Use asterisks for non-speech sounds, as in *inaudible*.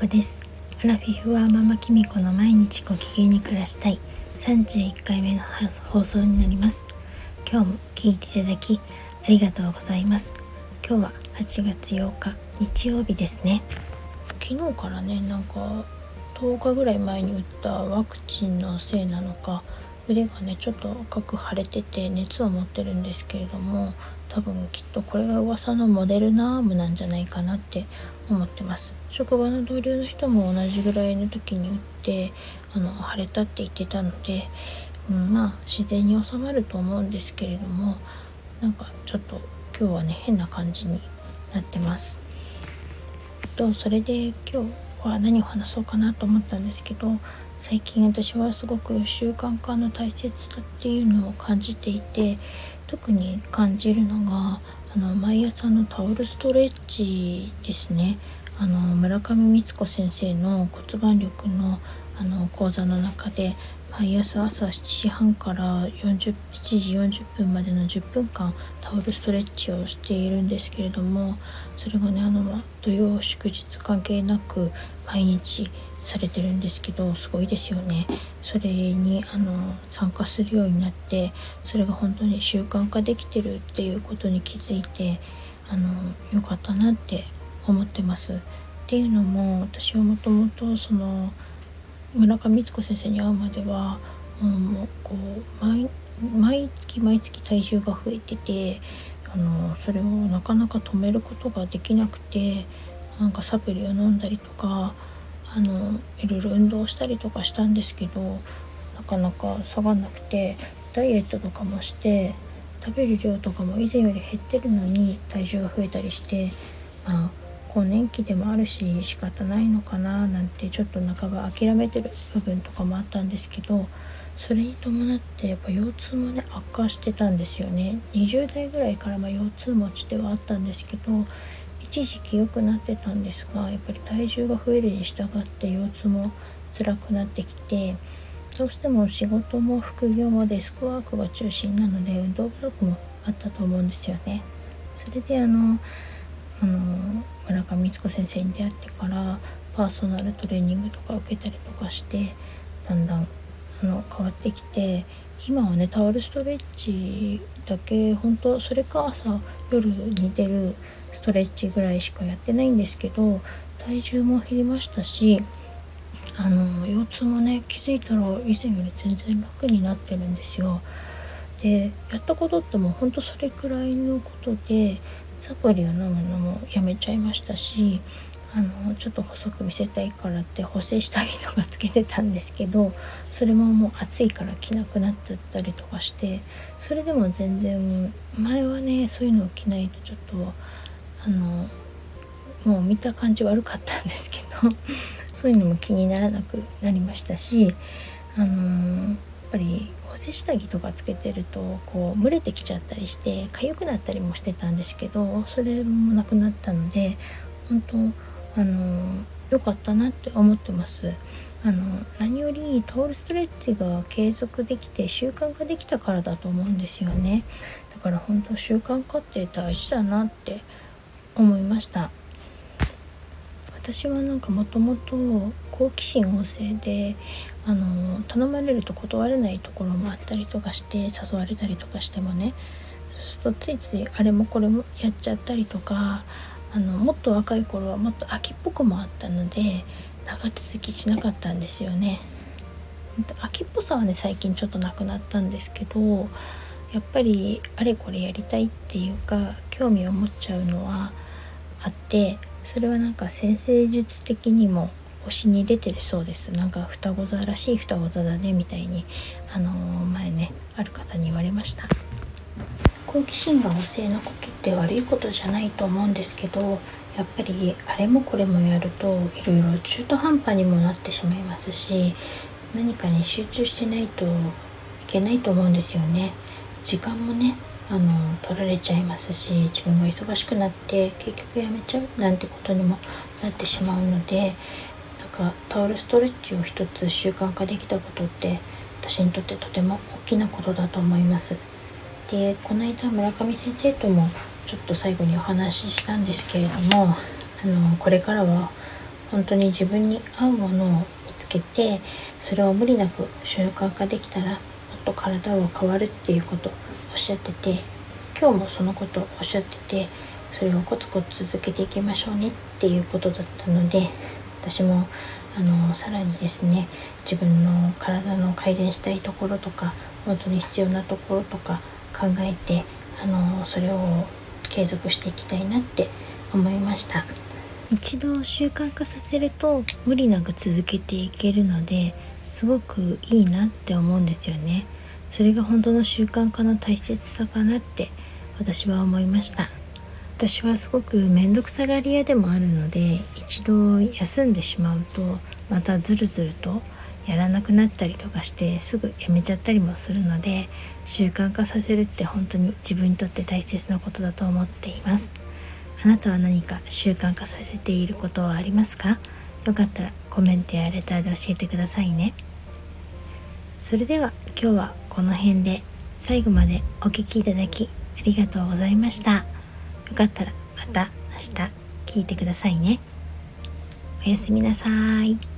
子です。アラフィフはママキミコの毎日ご機嫌に暮らしたい。31回目の放送になります。今日も聞いていただきありがとうございます。今日は8月8日日曜日ですね。昨日からねなんか10日ぐらい前に打ったワクチンのせいなのか腕がねちょっと赤く腫れてて熱を持ってるんですけれども多分きっとこれが噂のモデルナームなんじゃないかなって思ってます。職場の同僚の人も同じぐらいの時に打ってあの腫れたって言ってたので、うん、まあ自然に収まると思うんですけれどもなんかちょっと今日はね変な感じになってます。とそれで今日は何を話そうかなと思ったんですけど最近私はすごく習慣化の大切さっていうのを感じていて特に感じるのがあの毎朝のタオルストレッチですね。あの村上光子先生の骨盤力のあの講座の中で毎朝朝7時半から40 7時40分までの10分間タオルストレッチをしているんですけれどもそれがねあの土曜祝日関係なく毎日されてるんですけどすごいですよね。それにあの参加するようになってそれが本当に習慣化できてるっていうことに気づいてあの良かったなって思ってます。っていうのも私はもともとその村上光子先生に会うまではもうこう毎毎月毎月体重が増えててあのそれをなかなか止めることができなくてなんかサプリを飲んだりとかあのいろいろ運動したりとかしたんですけどなかなか下がんなくてダイエットとかもして食べる量とかも以前より減ってるのに体重が増えたりしてまあ更年期でもあるし仕方ないのかななんてちょっと半ば諦めてる部分とかもあったんですけどそれに伴ってやっぱ腰痛もね悪化してたんですよね20代ぐらいからま腰痛持ちではあったんですけど一時期良くなってたんですがやっぱり体重が増えるに従って腰痛も辛くなってきてどうしても仕事も副業もデスクワークが中心なので運動不足もあったと思うんですよね。それであのあの村上光子先生に出会ってからパーソナルトレーニングとか受けたりとかしてだんだんあの変わってきて今はねタオルストレッチだけ本当それか朝夜に出るストレッチぐらいしかやってないんですけど体重も減りましたしあの腰痛もね気づいたら以前より全然楽になってるんですよ。でやったことってもうほんとそれくらいのことでサプリを飲むのもやめちゃいましたしあのちょっと細く見せたいからって補正下着とかつけてたんですけどそれももう暑いから着なくなっちゃったりとかしてそれでも全然前はねそういうのを着ないとちょっとあのもう見た感じ悪かったんですけど *laughs* そういうのも気にならなくなりましたしあのやっぱり補正下着とかつけてるとこう蒸れてきちゃったりして痒くなったりもしてたんですけどそれもなくなったので本当あの良かったなって思ってます。あの何よりタオルストレッチが継続できて習慣化できたからだと思うんですよね。だから本当習慣化って大事だなって思いました。私はなんかもともと好奇心旺盛であの頼まれると断れないところもあったりとかして誘われたりとかしてもねそうついついあれもこれもやっちゃったりとかあのもっと若い頃はもっと秋っぽくもあったので長続きしなかったんですよね。秋っぽさはね最近ちょっとなくなったんですけどやっぱりあれこれやりたいっていうか興味を持っちゃうのはあってそれはなんか先生術的にも星に出てるそうです。なんか双子座らしい双子座だねみたいにあのー、前ねある方に言われました。好奇心が旺盛なことって悪いことじゃないと思うんですけどやっぱりあれもこれもやるといろいろ中途半端にもなってしまいますし何かに集中してないといけないと思うんですよね。時間もねあの取られちゃいますし自分が忙しくなって結局やめちゃうなんてことにもなってしまうのでなんかタオルストレッチを一つ習慣化できたことって私にとってとても大きなことだと思います。でこの間村上先生ともちょっと最後にお話ししたんですけれどもあのこれからは本当に自分に合うものを見つけてそれを無理なく習慣化できたらと体は変わるっていうことをおっしゃってて今日もそのことをおっしゃっててそれをコツコツ続けていきましょうねっていうことだったので私もあのさらにですね自分の体の改善したいところとか本当に必要なところとか考えてあのそれを継続していきたいなって思いました。一度習慣化させると無理なく続けていけるのですごくいいなって思うんですよね。それが本当の習慣化の大切さかなって私は思いました。私はすごく面倒くさがり屋でもあるので一度休んでしまうとまたずるずるとやらなくなったりとかしてすぐやめちゃったりもするので習慣化させるって本当に自分にとって大切なことだと思っています。あなたは何か習慣化させていることはありますか？よかったらコメントやレターで教えてくださいねそれでは今日はこの辺で最後までお聴きいただきありがとうございました。よかったらまた明日聞いてくださいね。おやすみなさい。